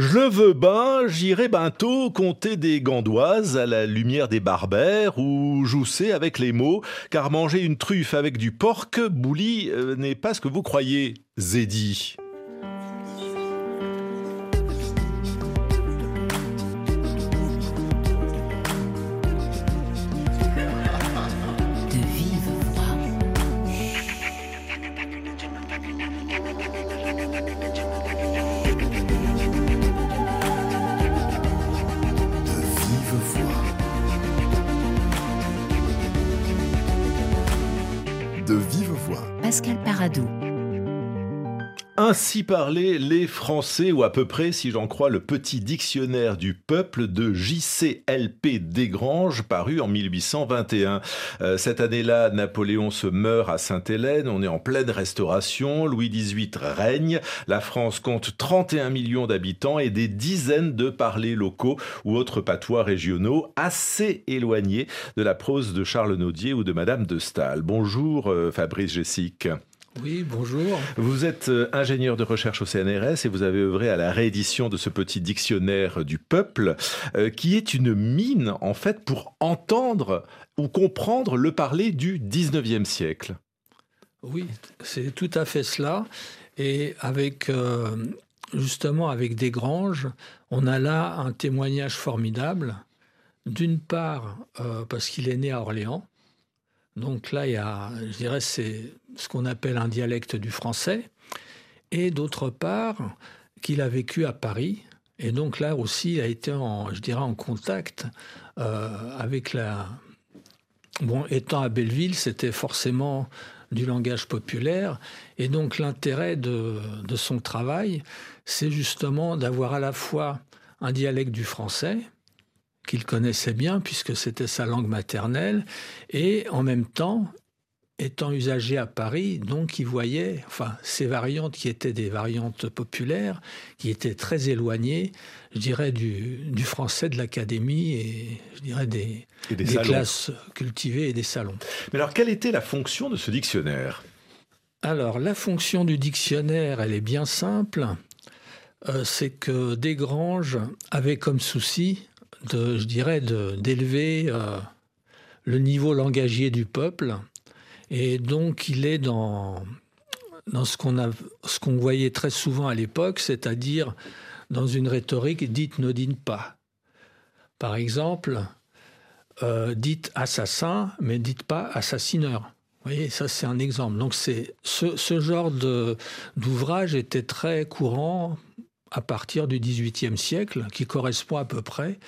Je veux ben, j'irai bientôt compter des gandoises à la lumière des barbères ou jousser avec les mots, car manger une truffe avec du porc, bouli, euh, n'est pas ce que vous croyez, Zédi. Ainsi parlaient les Français, ou à peu près, si j'en crois, le petit dictionnaire du peuple de JCLP Desgranges, paru en 1821. Euh, cette année-là, Napoléon se meurt à Sainte-Hélène, on est en pleine restauration, Louis XVIII règne, la France compte 31 millions d'habitants et des dizaines de parlers locaux ou autres patois régionaux assez éloignés de la prose de Charles Naudier ou de Madame de Staël. Bonjour euh, Fabrice Jessic. Oui, bonjour. Vous êtes euh, ingénieur de recherche au CNRS et vous avez œuvré à la réédition de ce petit dictionnaire du peuple, euh, qui est une mine, en fait, pour entendre ou comprendre le parler du 19e siècle. Oui, c'est tout à fait cela. Et avec, euh, justement, avec Desgranges, on a là un témoignage formidable. D'une part, parce qu'il est né à Orléans, donc là, il y a, je dirais, c'est ce qu'on appelle un dialecte du français. Et d'autre part, qu'il a vécu à Paris. Et donc là aussi, il a été, en, je dirais, en contact euh, avec la... Bon, étant à Belleville, c'était forcément du langage populaire. Et donc l'intérêt de, de son travail, c'est justement d'avoir à la fois un dialecte du français, qu'il connaissait bien puisque c'était sa langue maternelle, et en même temps, étant usagé à Paris, donc il voyait enfin, ces variantes qui étaient des variantes populaires, qui étaient très éloignées, je dirais, du, français de l'académie et je dirais des, classes cultivées et des salons. Mais alors, quelle était la fonction de ce dictionnaire? Alors, la fonction du dictionnaire, elle est bien simple. Euh, c'est que Desgranges avait comme souci de, je dirais, d'élever euh, le niveau langagier du peuple. Et donc, il est dans, dans ce qu'on qu'on voyait très souvent à l'époque, c'est-à-dire dans une rhétorique dite ne dîne pas. Par exemple, euh, dites assassin, mais dites pas assassineur. Vous voyez, ça c'est un exemple. Donc c'est ce, ce genre d'ouvrage était très courant à partir du XVIIIe siècle, qui correspond à peu près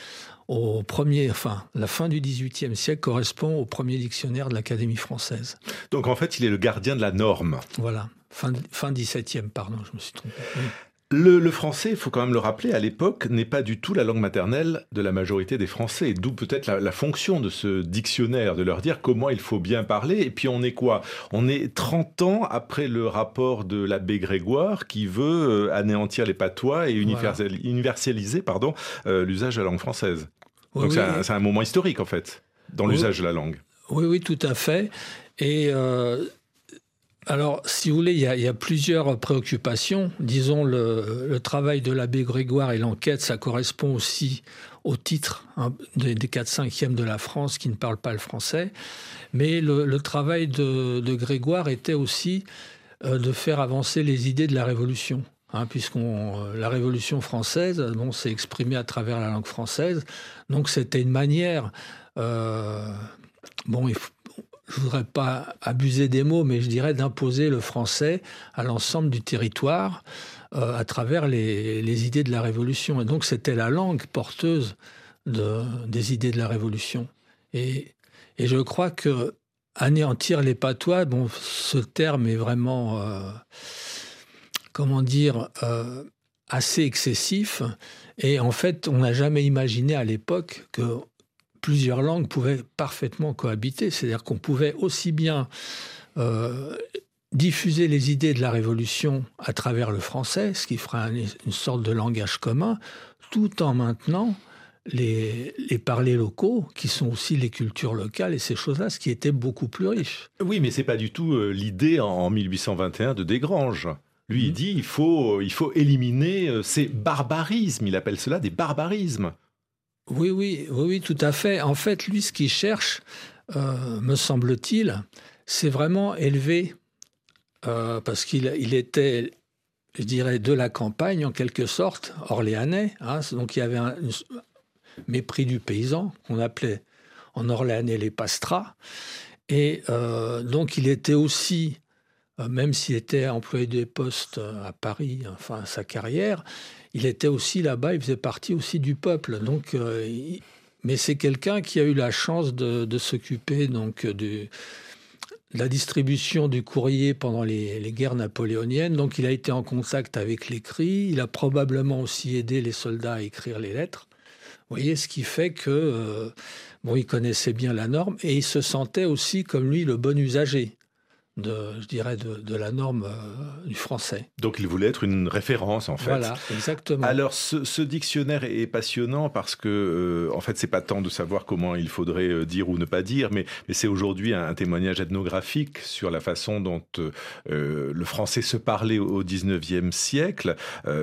au premier, enfin, la fin du XVIIIe siècle correspond au premier dictionnaire de l'Académie française. Donc en fait, il est le gardien de la norme. Voilà, fin, fin XVIIe, pardon, je me suis trompé. Le, français, il faut quand même le rappeler, à l'époque, n'est pas du tout la langue maternelle de la majorité des Français. D'où peut-être la, fonction de ce dictionnaire, de leur dire comment il faut bien parler. Et puis on est quoi? On est 30 ans après le rapport de l'abbé Grégoire qui veut euh, anéantir les patois et universaliser pardon, euh, l'usage de la langue française. Donc c'est un, moment historique en fait, dans l'usage de la langue. Oui, oui, tout à fait. Et euh, alors, si vous voulez, il y, a, plusieurs préoccupations. Disons, le, travail de l'abbé Grégoire et l'enquête, ça correspond aussi au titre hein, des, 4-5e de la France qui ne parlent pas le français. Mais le, travail de, Grégoire était aussi euh, de faire avancer les idées de la Révolution. Hein, puisque la Révolution française bon, s'est exprimée à travers la langue française. Donc c'était une manière... Euh, bon, je ne voudrais pas abuser des mots, mais je dirais d'imposer le français à l'ensemble du territoire euh, à travers les, idées de la Révolution. Et donc c'était la langue porteuse de, des idées de la Révolution. Et, je crois que anéantir les patois, bon, ce terme est vraiment, euh, comment dire, euh, assez excessif. Et en fait, on n'a jamais imaginé à l'époque que plusieurs langues pouvaient parfaitement cohabiter. C'est-à-dire qu'on pouvait aussi bien euh, diffuser les idées de la Révolution à travers le français, ce qui fera une sorte de langage commun, tout en maintenant les, les parlers locaux, qui sont aussi les cultures locales et ces choses-là, ce qui était beaucoup plus riche. Oui, mais c'est pas du tout euh, l'idée en 1821 de Desgranges. Lui, il mm. dit il faut, il faut éliminer euh, ces barbarismes. Il appelle cela des barbarismes. Oui, oui, oui, oui, tout à fait. En fait, lui, ce qu'il cherche, euh, me semble-t-il, c'est vraiment élever, euh, parce qu'il il était, je dirais, de la campagne en quelque sorte, orléanais. Hein, donc il y avait un, mépris du paysan qu'on appelait en orléanais les pastras. Et donc il était aussi euh, même s'il était employé des postes euh, à Paris, enfin sa carrière, il était aussi là-bas, il faisait partie aussi du peuple. Donc, euh, mais c'est quelqu'un qui a eu la chance de, s'occuper donc de la distribution du courrier pendant les, guerres napoléoniennes. Donc, il a été en contact avec l'écrit. Il a probablement aussi aidé les soldats à écrire les lettres. Vous voyez, ce qui fait que bon, il connaissait bien la norme et il se sentait aussi comme lui le bon usager de, je dirais, de, la norme euh, du français. Donc il voulait être une référence en fait. Voilà, exactement. Alors ce, dictionnaire est passionnant parce que euh, en fait c'est pas tant de savoir comment il faudrait euh, dire ou ne pas dire, mais, mais c'est aujourd'hui un, témoignage ethnographique sur la façon dont le français se parlait au 19e siècle,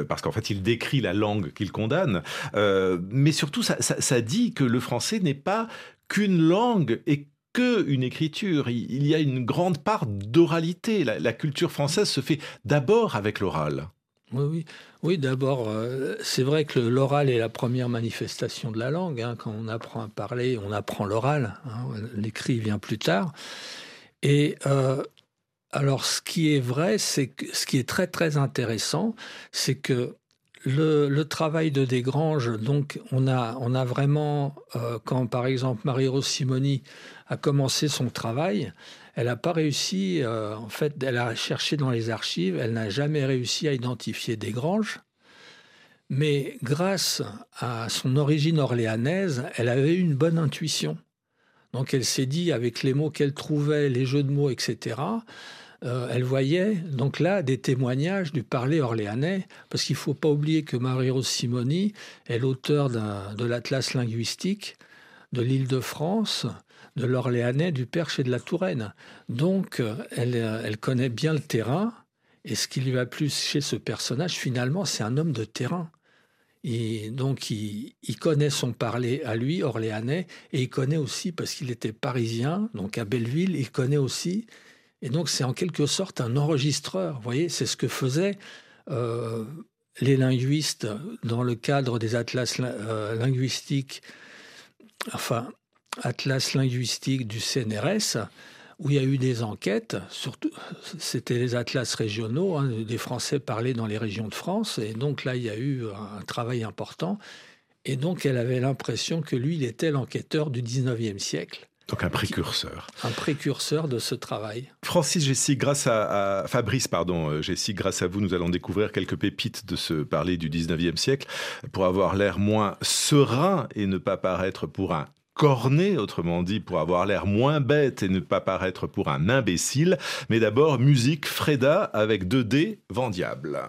parce qu'en fait il décrit la langue qu'il condamne, mais surtout ça, ça, ça dit que le français n'est pas qu'une langue et une écriture. Il y a une grande part d'oralité. La, culture française se fait d'abord avec l'oral. Oui, oui. D'abord, euh, c'est vrai que l'oral est la première manifestation de la langue. Hein. Quand on apprend à parler, on apprend l'oral. Hein. L'écrit vient plus tard. Et euh, alors, ce qui est vrai, c'est que ce qui est très très intéressant, c'est que le, travail de Desgranges, donc on a, on a vraiment, euh, quand par exemple Marie-Rose Simoni a commencé son travail, elle n'a pas réussi, euh, en fait, elle a cherché dans les archives, elle n'a jamais réussi à identifier Desgranges, mais grâce à son origine orléanaise, elle avait eu une bonne intuition. Donc elle s'est dit, avec les mots qu'elle trouvait, les jeux de mots, etc., euh, elle voyait donc là des témoignages du parler orléanais, parce qu'il ne faut pas oublier que Marie-Rose Simoni est l'auteur de l'Atlas linguistique de l'île de l'Orléanais, du Perche et de la Touraine. Donc elle, connaît bien le terrain, et ce qui lui va plus chez ce personnage, finalement, c'est un homme de terrain. Donc, il, il, connaît son parler à lui, orléanais, et il connaît aussi, parce qu'il était parisien, donc à Belleville, il connaît aussi et donc, c'est en quelque sorte un enregistreur. Vous voyez, c'est ce que faisaient euh, les linguistes dans le cadre des atlas euh, linguistiques, enfin, atlas linguistiques du CNRS, où il y a eu des enquêtes, surtout, c'était les atlas régionaux, hein, des Français parlaient dans les régions de France, et donc là, il y a eu un travail important. Et donc, elle avait l'impression que lui, il était l'enquêteur du 19e siècle. Donc un précurseur. Un précurseur de ce travail. Francis Jessie, grâce à, Fabrice, pardon, euh, Jessie, grâce à vous, nous allons découvrir quelques pépites de ce parler du 19e siècle pour avoir l'air moins serein et ne pas paraître pour un corné, autrement dit pour avoir l'air moins bête et ne pas paraître pour un imbécile. Mais d'abord, musique Freda avec 2D Vendiable.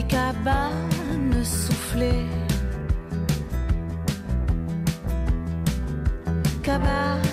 des cabanes soufflées. Cabanes.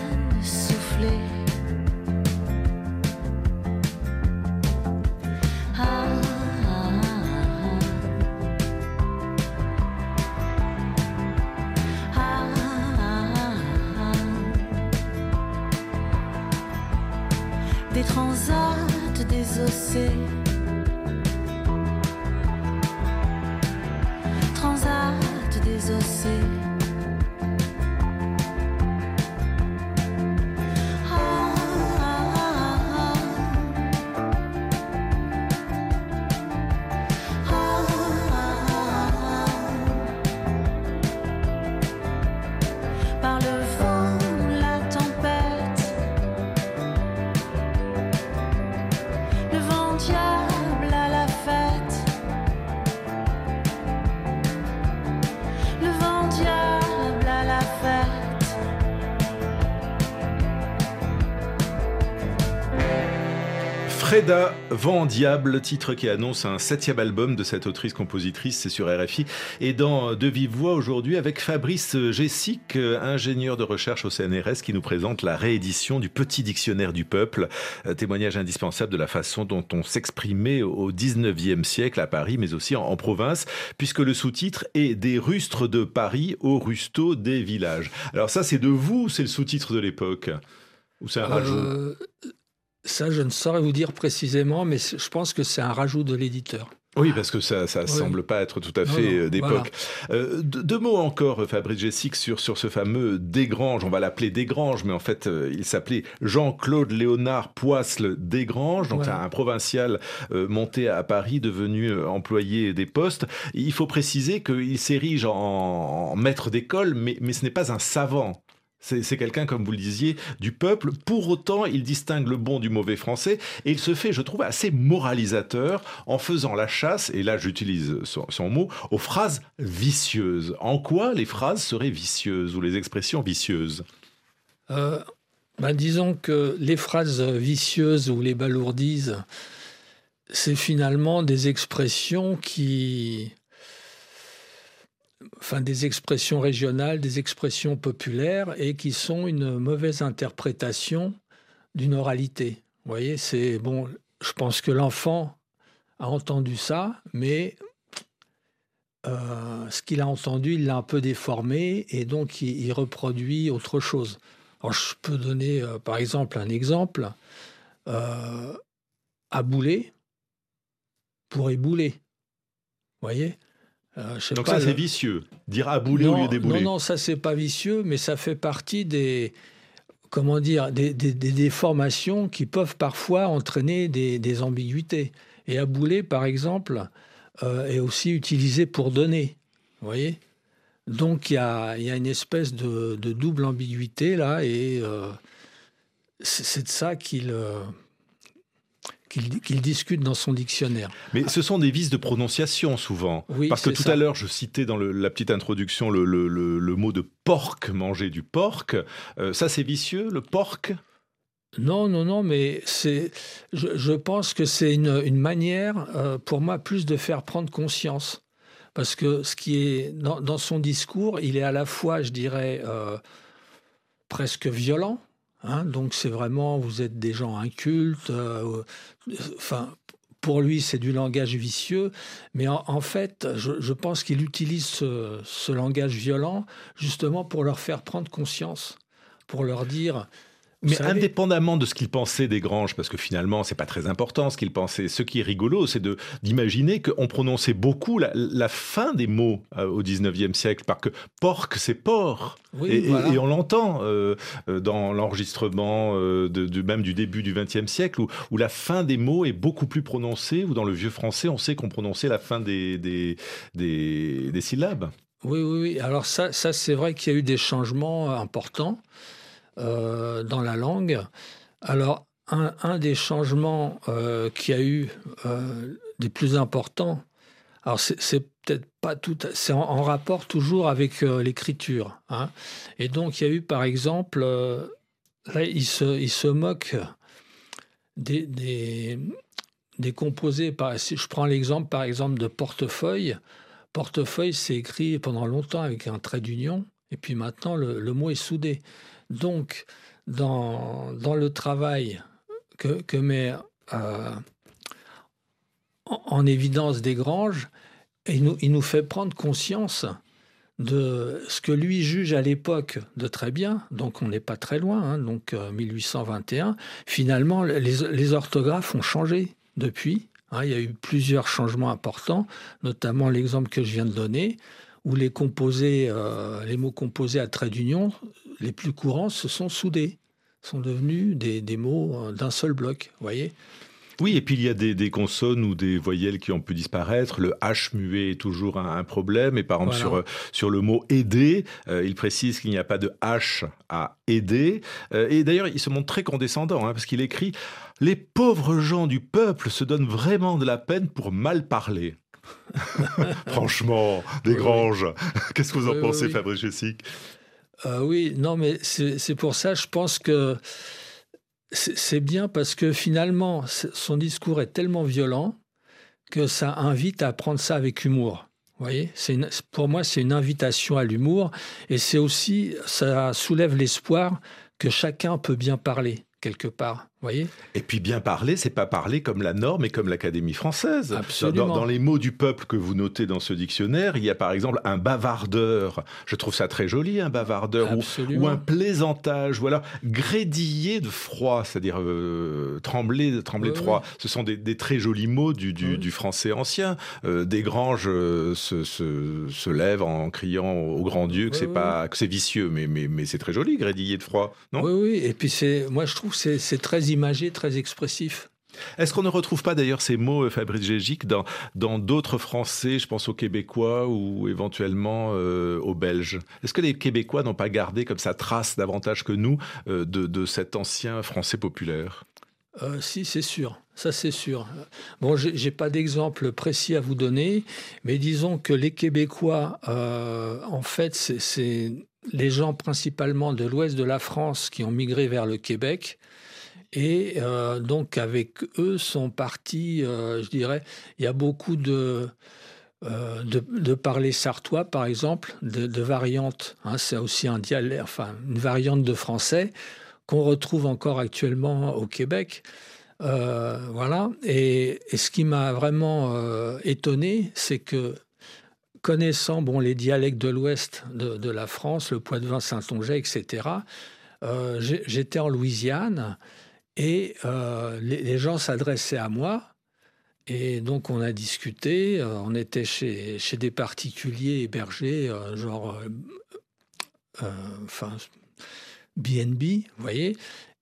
Freda Vent Diable, titre qui annonce un septième album de cette autrice-compositrice, c'est sur RFI. Et dans De Vive Voix aujourd'hui avec Fabrice Gessic, ingénieur de recherche au CNRS, qui nous présente la réédition du Petit Dictionnaire du Peuple, témoignage indispensable de la façon dont on s'exprimait au 19e siècle à Paris, mais aussi en, province, puisque le sous-titre est Des rustres de Paris aux rustos des villages. Alors ça, c'est de vous, c'est le sous-titre de l'époque? Ou c'est un rajout? euh, ça, je ne saurais vous dire précisément, mais je pense que c'est un rajout de l'éditeur. Oui, parce que ça ne semble pas être tout à fait euh, d'époque. Euh, deux, mots encore, Fabrice Jessic, sur, sur ce fameux Desgranges. On va l'appeler Desgranges, mais en fait, euh, il s'appelait Jean-Claude Léonard Poisle Desgranges, donc un provincial monté à Paris, devenu employé des postes. Il faut préciser qu'il s'érige en, en maître d'école, mais, mais ce n'est pas un savant. C'est quelqu'un, comme vous le disiez, du peuple. Pour autant, il distingue le bon du mauvais français et il se fait, je trouve, assez moralisateur en faisant la chasse, et là j'utilise son, mot, aux phrases vicieuses. En quoi les phrases seraient vicieuses ou les expressions vicieuses? Euh, ben, Disons que les phrases vicieuses ou les balourdises, c'est finalement des expressions qui enfin des expressions régionales, des expressions populaires et qui sont une mauvaise interprétation d'une oralité. Vous voyez, c'est bon, je pense que l'enfant a entendu ça, mais euh, ce qu'il a entendu, il l'a un peu déformé et donc il, reproduit autre chose. Je peux donner euh, par exemple un exemple. Euh, abouler pour ébouler. Vous voyez? Euh, Donc ça, c'est vicieux. Dire abouler au lieu d'ébouler. Non, non, ça, c'est pas vicieux, mais ça fait partie des comment dire, des, déformations qui peuvent parfois entraîner des, ambiguïtés. Et abouler, par exemple, euh, est aussi utilisé pour donner. Vous voyez? Donc il y a, une espèce de, double ambiguïté là, et euh, c'est de ça qu'il qu'il discute dans son dictionnaire. Mais ce sont des vices de prononciation souvent. Oui, Parce que tout à l'heure, je citais dans la petite introduction le, mot de porc, manger du porc. Euh, ça, c'est vicieux, le porc? Non, non, non, mais c'est, je, pense que c'est une, manière, euh, pour moi, plus de faire prendre conscience. Parce que ce qui est dans, son discours, il est à la fois, je dirais, euh, presque violent, Hein, donc c'est vraiment, vous êtes des gens incultes. Euh, enfin, pour lui, c'est du langage vicieux, mais en, fait, je, pense qu'il utilise ce, langage violent justement pour leur faire prendre conscience, pour leur dire mais indépendamment de ce qu'il pensait des Granges, parce que finalement, c'est pas très important ce qu'il pensait. Ce qui est rigolo, c'est de d'imaginer qu'on prononçait beaucoup la, fin des mots euh, au 19e siècle, parce que porc, c'est porc. et, on l'entend euh, euh, dans l'enregistrement de, même du début du 20e siècle, où, où, la fin des mots est beaucoup plus prononcée, ou dans le vieux français, on sait qu'on prononçait la fin des, des, des, des syllabes. Oui, oui, oui. Alors ça, ça c'est vrai qu'il y a eu des changements importants. Euh, dans la langue. Alors, un, des changements euh, qui a eu euh, des plus importants, alors c'est peut-être pas tout, c'est en, rapport toujours avec l'écriture. Hein. Et donc, il y a eu, par exemple, là, il se, il moque des, des, composés. Je prends l'exemple, par exemple, de portefeuille. Portefeuille, c'est écrit pendant longtemps avec un trait d'union, et puis maintenant, le mot est soudé. Donc, dans, dans le travail que, met euh, en, évidence Desgranges, il nous, il nous fait prendre conscience de ce que lui juge à l'époque de très bien, donc on n'est pas très loin, hein, donc 1821. Euh, Finalement, les, les, orthographes ont changé depuis. Hein, il y a eu plusieurs changements importants, notamment l'exemple que je viens de donner, où les euh, les mots composés à trait d'union les plus courants se sont soudés, sont devenus des, mots euh, d'un seul bloc, voyez oui, et puis il y a des, consonnes ou des voyelles qui ont pu disparaître. Le H muet est toujours un, problème. Et par exemple, sur, sur le mot aider, euh, il précise qu'il n'y a pas de H à aider. Euh, et d'ailleurs, il se montre très condescendant, hein, parce qu'il écrit Les pauvres gens du peuple se donnent vraiment de la peine pour mal parler. Franchement, des granges. Qu'est-ce que vous en pensez, Fabrice Jessic euh, oui, non, mais c'est pour ça, je pense que c'est bien parce que finalement, son discours est tellement violent que ça invite à prendre ça avec humour. Vous voyez, pour moi, c'est une invitation à l'humour et c'est aussi, ça soulève l'espoir que chacun peut bien parler quelque part. Voyez et puis bien parler, c'est pas parler comme la norme et comme l'Académie française. Absolument. Dans, les mots du peuple que vous notez dans ce dictionnaire, il y a par exemple un bavardeur. Je trouve ça très joli, un bavardeur, ou, un plaisantage, ou alors grédiller de froid, c'est-à-dire euh, trembler, trembler de froid. Ce sont des, très jolis mots du, du, français ancien. Euh, Desgranges euh, se, se, se, lève en criant au grand Dieu que c'est pas que c'est vicieux, mais, mais, mais c'est très joli, grédiller de froid, non? Oui, oui. Et puis c'est, moi je trouve c'est, c'est très imagé, très expressif. Est-ce qu'on ne retrouve pas d'ailleurs ces mots, euh, Fabrice Gégic, dans, dans d'autres Français, je pense aux Québécois ou éventuellement euh, aux Belges? Est-ce que les Québécois n'ont pas gardé comme ça trace davantage que nous euh, de, de, cet ancien français populaire? Si, c'est sûr. Ça, c'est sûr. Bon, j'ai pas d'exemple précis à vous donner, mais disons que les Québécois, en fait, c'est les gens principalement de l'ouest de la France qui ont migré vers le Québec et euh, donc avec eux sont partis, euh, je dirais, il y a beaucoup de, euh, de, parler sartois, par exemple, de, variantes. Hein, c'est aussi un dialecte, enfin une variante de français qu'on retrouve encore actuellement au Québec. voilà. Et, ce qui m'a vraiment étonné, c'est que connaissant bon, les dialectes de l'ouest de, de, la France, le Poids-de-Vin, Saint-Onget, etc., j'étais en Louisiane et euh, les, gens s'adressaient à moi. Et donc on a discuté, euh, on était chez, des particuliers hébergés, euh, genre, enfin, BNB, vous voyez,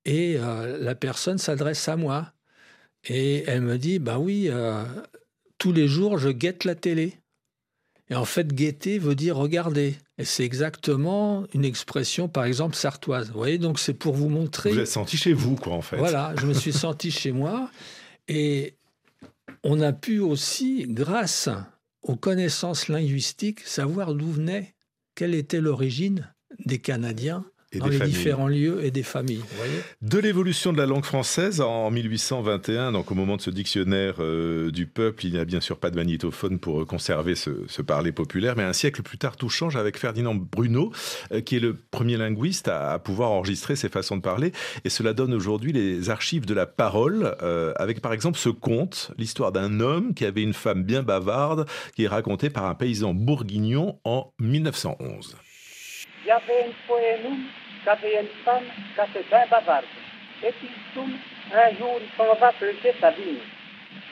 et la personne s'adresse à moi. Et elle me dit, bah oui, tous les jours je guette la télé. Et en fait, guetter veut dire regarder. Et c'est exactement une expression, par exemple, sartoise. Vous voyez, donc c'est pour vous montrer. Vous êtes senti chez vous, quoi, en fait. Voilà, je me suis senti chez moi. Et on a pu aussi, grâce aux connaissances linguistiques, savoir d'où venait, quelle était l'origine des Canadiens dans les différents lieux et des familles. de l'évolution de la langue française en 1821, donc au moment de ce dictionnaire euh, du peuple, il n'y a bien sûr pas de magnétophone pour euh, conserver ce, parler populaire, mais un siècle plus tard, tout change avec Ferdinand Bruno, euh, qui est le premier linguiste à, pouvoir enregistrer ces façons de parler, et cela donne aujourd'hui les archives de la parole, avec par exemple ce conte, l'histoire d'un homme qui avait une femme bien bavarde, qui est racontée par un paysan bourguignon en 1911 qu'avait une femme qui était bien bavarde. Et puis, un jour, il s'en va peser sa vigne.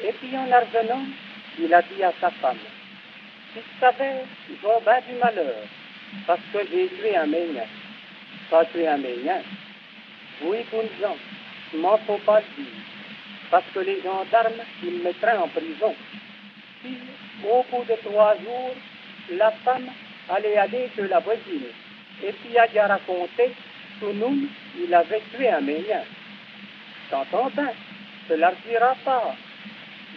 Et puis, en revenant, il a dit à sa femme, tu savais, ont bien du malheur, parce que j'ai tué un ménien. Pas tué un ménien. Oui, gens, il m'en faut pas dire, parce que les gendarmes, ils me mettraient en prison. Puis, au bout de trois jours, la femme allait aller chez la voisine et puis a raconté que nous, il avait tué un ménien. T'entends bien, cela ne dira pas.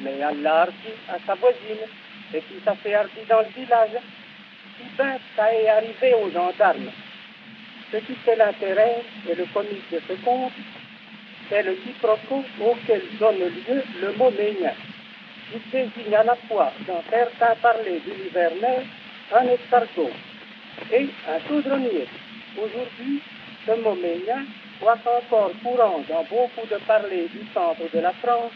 Mais l'a dit à sa voisine, et puis ça s'est hardi dans le village. Puis ben, ça est arrivé aux gendarmes. Ce qui fait l'intérêt et le comique de ce conte, c'est le quiproquo auquel donne lieu le mot ménien. Il désigne à la fois, dans certains parlers du un escargot et un chaudronnier. Aujourd'hui, ce mot ménien, quoique encore courant dans beaucoup de parlers du centre de la France,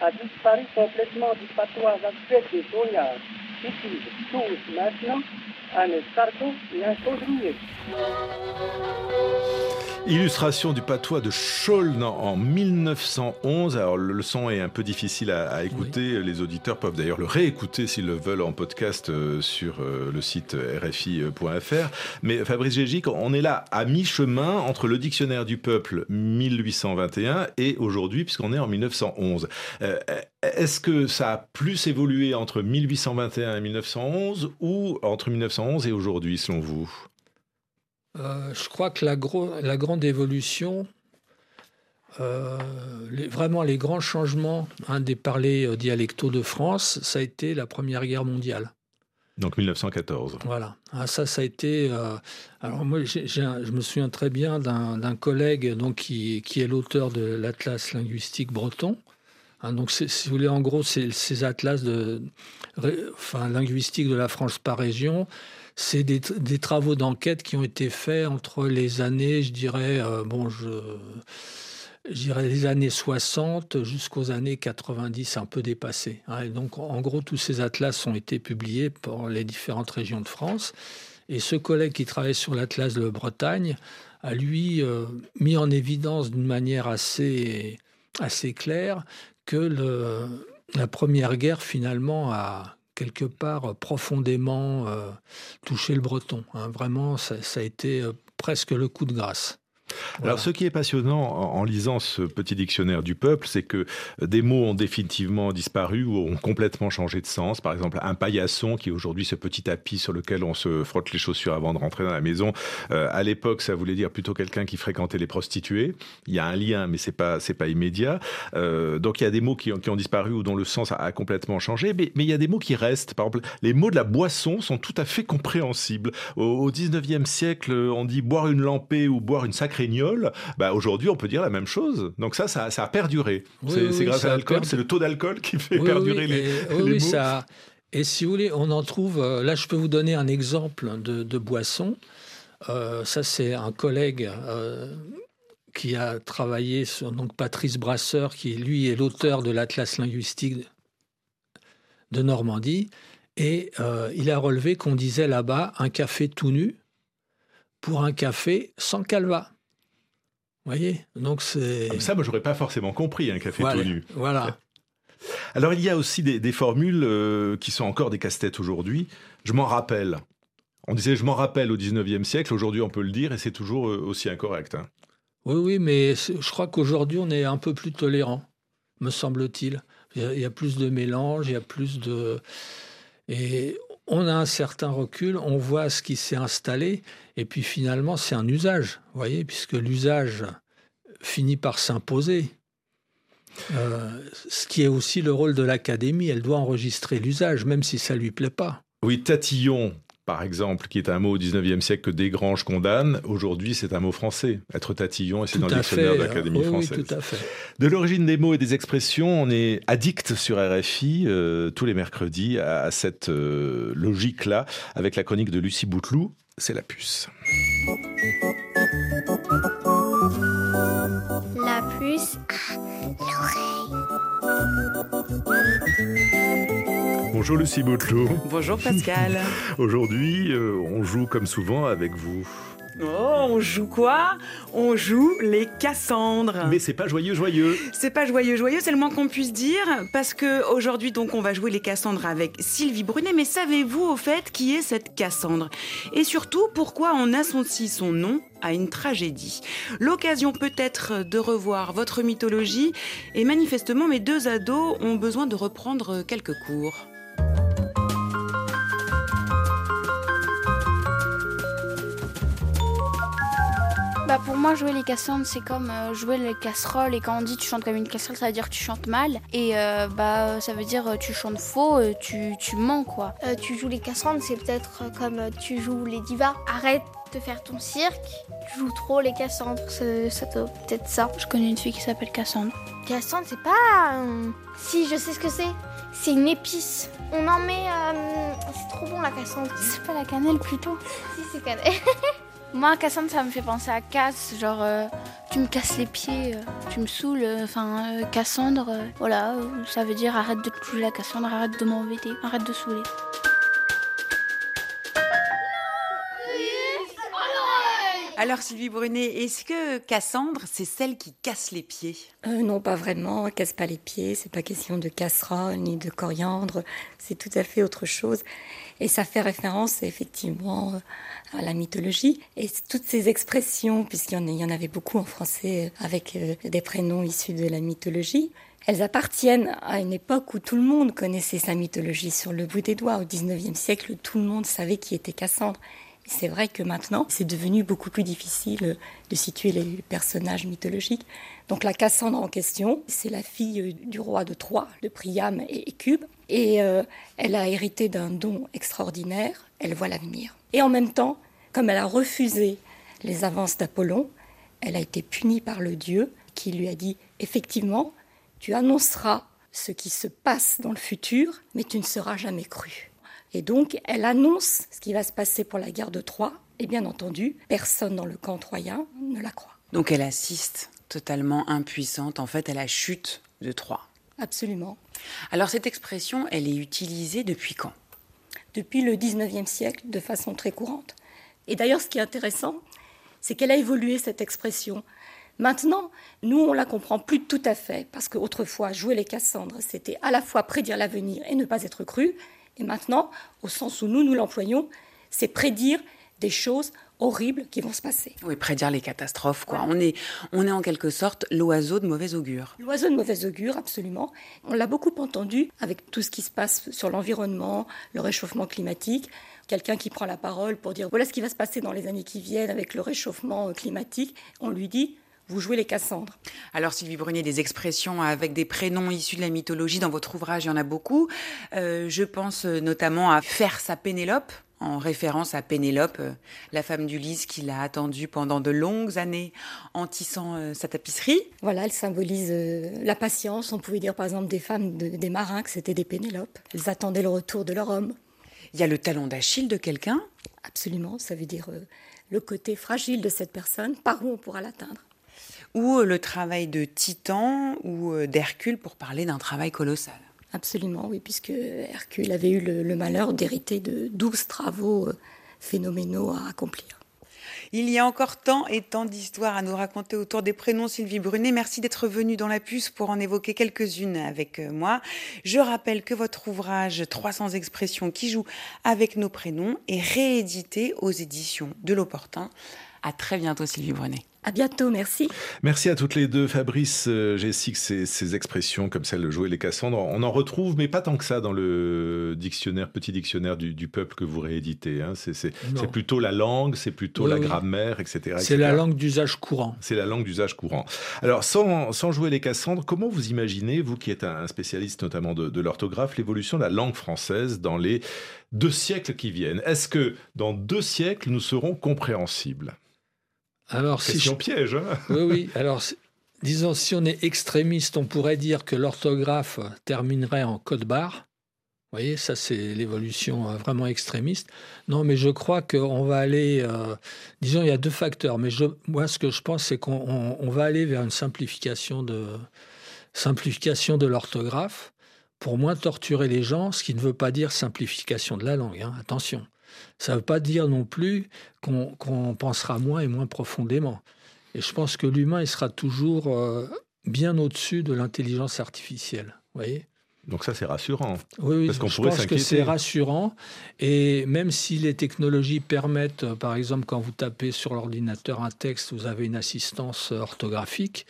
a disparu complètement du patois actuel des soignards, qui disent tous maintenant un escargot et un chaudronnier. Illustration du patois de Chaulnes en 1911. Alors le son est un peu difficile à, écouter. Les auditeurs peuvent d'ailleurs le réécouter s'ils le veulent en podcast euh, sur euh, le site rfi.fr. Mais Fabrice Gégic, on est là à mi-chemin entre le dictionnaire du peuple 1821 et aujourd'hui puisqu'on est en 1911. Euh, est-ce que ça a plus évolué entre 1821 et 1911 ou entre 1911 et aujourd'hui selon vous? Euh, je crois que la, la grande évolution, euh, vraiment les grands changements un des parlers euh, dialectaux de France, ça a été la Première Guerre mondiale. Donc 1914. Voilà. Ah, ça, ça a été. Euh, alors moi, je me souviens très bien d'un collègue donc qui, qui est l'auteur de l'atlas linguistique breton. Hein, donc, si vous voulez, en gros, ces atlas de, enfin, linguistique de la France par région, c'est des, travaux d'enquête qui ont été faits entre les années, je dirais, euh, bon, je j'irais les années 60 jusqu'aux années 90, un peu dépassées. Hein. donc, en gros, tous ces atlas ont été publiés pour les différentes régions de France. Et ce collègue qui travaille sur l'atlas de Bretagne a, lui, euh, mis en évidence d'une manière assez, assez claire que la Première Guerre, finalement, a quelque part profondément euh, touché le breton. Hein. Vraiment, ça, ça, a été euh, presque le coup de grâce. Alors, ce qui est passionnant en, lisant ce petit dictionnaire du peuple, c'est que des mots ont définitivement disparu ou ont complètement changé de sens. Par exemple, un paillasson, qui est aujourd'hui ce petit tapis sur lequel on se frotte les chaussures avant de rentrer dans la maison. Euh, à l'époque, ça voulait dire plutôt quelqu'un qui fréquentait les prostituées. Il y a un lien, mais c'est pas pas immédiat. Euh, donc, il y a des mots qui, ont disparu ou dont le sens a, complètement changé. Mais, il y a des mots qui restent. Par exemple, les mots de la boisson sont tout à fait compréhensibles. Au, au 19e siècle, on dit boire une lampée ou boire une sacrée bah aujourd'hui on peut dire la même chose. Donc ça, ça, a perduré. c'est grâce à l'alcool, c'est le taux d'alcool qui fait perdurer les, et, mots. Ça... Et si vous voulez, on en trouve. Euh, là, je peux vous donner un exemple de, boisson. Euh, ça, c'est un collègue euh, qui a travaillé sur donc Patrice Brasseur, qui lui est l'auteur de l'Atlas linguistique de Normandie. Et il a relevé qu'on disait là-bas un café tout nu pour un café sans calva voyez Donc c'est. Comme ça, moi, j'aurais pas forcément compris un café voilà, nu. Voilà. Alors, il y a aussi des, formules euh, qui sont encore des casse-têtes aujourd'hui. Je m'en rappelle. On disait je m'en rappelle au 19e siècle. Aujourd'hui, on peut le dire et c'est toujours euh, aussi incorrect. Hein. Oui, oui, mais je crois qu'aujourd'hui, on est un peu plus tolérant, me semble-t-il. Il y a plus de mélange, il y a plus de. Et on a un certain recul, on voit ce qui s'est installé, et puis finalement, c'est un usage, vous voyez, puisque l'usage finit par s'imposer. Euh, ce qui est aussi le rôle de l'académie, elle doit enregistrer l'usage, même si ça lui plaît pas. Oui, tatillon, par exemple, qui est un mot au 19e siècle que Desgranges condamne, aujourd'hui c'est un mot français. Être tatillon, et c'est dans le dictionnaire de l'Académie française. Oui, tout à fait. De l'origine des mots et des expressions, on est addict sur RFI euh, tous les mercredis à, cette euh, logique-là, avec la chronique de Lucie Bouteloup, c'est la puce. La puce l'oreille. Bonjour Lucie Bouteloup. Bonjour Pascal. Aujourd'hui, euh, on joue comme souvent avec vous. Oh, on joue quoi? On joue les Cassandres. Mais c'est pas joyeux, joyeux. C'est pas joyeux, joyeux, c'est le moins qu'on puisse dire, parce que aujourd'hui donc on va jouer les Cassandres avec Sylvie Brunet. Mais savez-vous au fait qui est cette Cassandre? Et surtout pourquoi on associe son nom à une tragédie? L'occasion peut-être de revoir votre mythologie, et manifestement mes deux ados ont besoin de reprendre quelques cours. Bah pour moi, jouer les Cassandres, c'est comme euh, jouer les casseroles. Et quand on dit tu chantes comme une casserole, ça veut dire que tu chantes mal. Et euh, bah ça veut dire tu chantes faux, tu, tu mens quoi. Euh, tu joues les Cassandres, c'est peut-être comme tu joues les divas. Arrête de faire ton cirque, tu joues trop les Cassandres. C'est peut-être ça. Je connais une fille qui s'appelle Cassandre. Cassandre, c'est pas. Si, je sais ce que c'est. C'est une épice. On en met. C'est trop bon la Cassandre. C'est pas la cannelle plutôt Si, c'est cannelle. Moi, Cassandre, ça me fait penser à casse, genre euh, tu me casses les pieds, euh, tu me saoules. Euh, enfin, Cassandre, voilà, ça veut dire arrête de te la Cassandre, arrête de m'embêter, arrête de saouler. Alors Sylvie Brunet, est-ce que Cassandre, c'est celle qui casse les pieds? Non, pas vraiment, elle casse pas les pieds, c'est pas question de casserole ni de coriandre, c'est tout à fait autre chose. Et ça fait référence effectivement à la mythologie. Et toutes ces expressions, puisqu'il y, en avait beaucoup en français euh, avec euh, des prénoms issus de la mythologie, elles appartiennent à une époque où tout le monde connaissait sa mythologie sur le bout des doigts. Au XIXe siècle, tout le monde savait qui était Cassandre. C'est vrai que maintenant, c'est devenu beaucoup plus difficile de situer les personnages mythologiques. Donc la Cassandre en question, c'est la fille du roi de Troie, de Priam et Cube. Et euh, elle a hérité d'un don extraordinaire, elle voit l'avenir. Et en même temps, comme elle a refusé les avances d'Apollon, elle a été punie par le Dieu qui lui a dit effectivement, tu annonceras ce qui se passe dans le futur, mais tu ne seras jamais cru. Et donc, elle annonce ce qui va se passer pour la guerre de Troie, et bien entendu, personne dans le camp troyen ne la croit. Donc elle assiste totalement impuissante, en fait, à la chute de Troie. Absolument. Alors cette expression, elle est utilisée depuis quand? Depuis le 19e siècle, de façon très courante. Et d'ailleurs, ce qui est intéressant, c'est qu'elle a évolué, cette expression. Maintenant, nous, on la comprend plus tout à fait, parce qu'autrefois, jouer les Cassandres, c'était à la fois prédire l'avenir et ne pas être cru. Et maintenant, au sens où nous, nous l'employons, c'est prédire des choses horribles qui vont se passer. Oui, prédire les catastrophes, quoi. On, est, on est en quelque sorte l'oiseau de mauvais augure. L'oiseau de mauvais augure, absolument. On l'a beaucoup entendu avec tout ce qui se passe sur l'environnement, le réchauffement climatique. Quelqu'un qui prend la parole pour dire voilà ce qui va se passer dans les années qui viennent avec le réchauffement climatique. On lui dit vous jouez les Cassandres. Alors Sylvie Brunier, des expressions avec des prénoms issus de la mythologie dans votre ouvrage, il y en a beaucoup. Euh, je pense notamment à faire sa Pénélope en référence à Pénélope, euh, la femme d'Ulysse qui l'a attendue pendant de longues années en tissant euh, sa tapisserie. Voilà, elle symbolise la patience. On pouvait dire par exemple des femmes, des marins, que c'était des Pénélopes. Elles attendaient le retour de leur homme. Il y a le talon d'Achille de quelqu'un? Absolument, ça veut dire le côté fragile de cette personne, par où on pourra l'atteindre? Ou euh, le travail de Titan ou euh, d'Hercule pour parler d'un travail colossal. Absolument, oui, puisque Hercule avait eu le, malheur d'hériter de douze travaux euh, phénoménaux à accomplir. Il y a encore tant et tant d'histoires à nous raconter autour des prénoms Sylvie Brunet. Merci d'être venue dans la puce pour en évoquer quelques-unes avec moi. Je rappelle que votre ouvrage 300 expressions qui jouent avec nos prénoms est réédité aux éditions de l'Opportun. À très bientôt Sylvie Brunet. À bientôt, merci. Merci à toutes les deux, Fabrice, euh, Jessique, ces, ces expressions comme celle de jouer les Cassandres. On en retrouve, mais pas tant que ça dans le dictionnaire, petit dictionnaire du, peuple que vous rééditez. Hein. C'est plutôt la langue, c'est plutôt la grammaire, etc. C'est la langue d'usage courant. C'est la langue d'usage courant. Alors, sans, sans, jouer les Cassandres, comment vous imaginez, vous qui êtes un spécialiste notamment de, de l'orthographe, l'évolution de la langue française dans les deux siècles qui viennent? Est-ce que dans deux siècles, nous serons compréhensibles? Alors, Question piège. Hein oui, oui. Alors, disons, si on est extrémiste, on pourrait dire que l'orthographe terminerait en code barre. Vous voyez, ça c'est l'évolution euh, vraiment extrémiste. Non, mais je crois qu'on va aller, euh, disons, il y a deux facteurs. Mais je, moi, ce que je pense, c'est qu'on va aller vers une simplification de, simplification de l'orthographe pour moins torturer les gens, ce qui ne veut pas dire simplification de la langue. Hein, attention. Ça ne veut pas dire non plus qu'on pensera moins et moins profondément. Et je pense que l'humain, il sera toujours euh, bien au-dessus de l'intelligence artificielle. voyez donc ça, c'est rassurant. Oui, parce qu'on je pense que c'est rassurant. Et même si les technologies permettent, euh, par exemple, quand vous tapez sur l'ordinateur un texte, vous avez une assistance orthographique,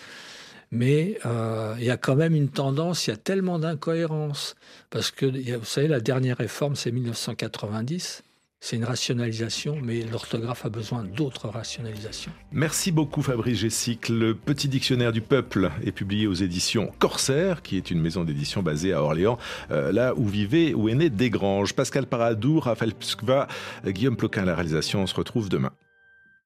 mais euh, il y a quand même une tendance, il y a tellement d'incohérences. Parce que, vous savez, la dernière réforme, c'est 1990. C'est une rationalisation, mais l'orthographe a besoin d'autres rationalisations. Merci beaucoup Fabrice Gessic. Le petit dictionnaire du peuple est publié aux éditions Corsaire, qui est une maison d'édition basée à Orléans, euh, là où vivait, où est né Desgranges. Pascal Paradou, Raphaël Pskva, Guillaume Ploquin la réalisation. On se retrouve demain.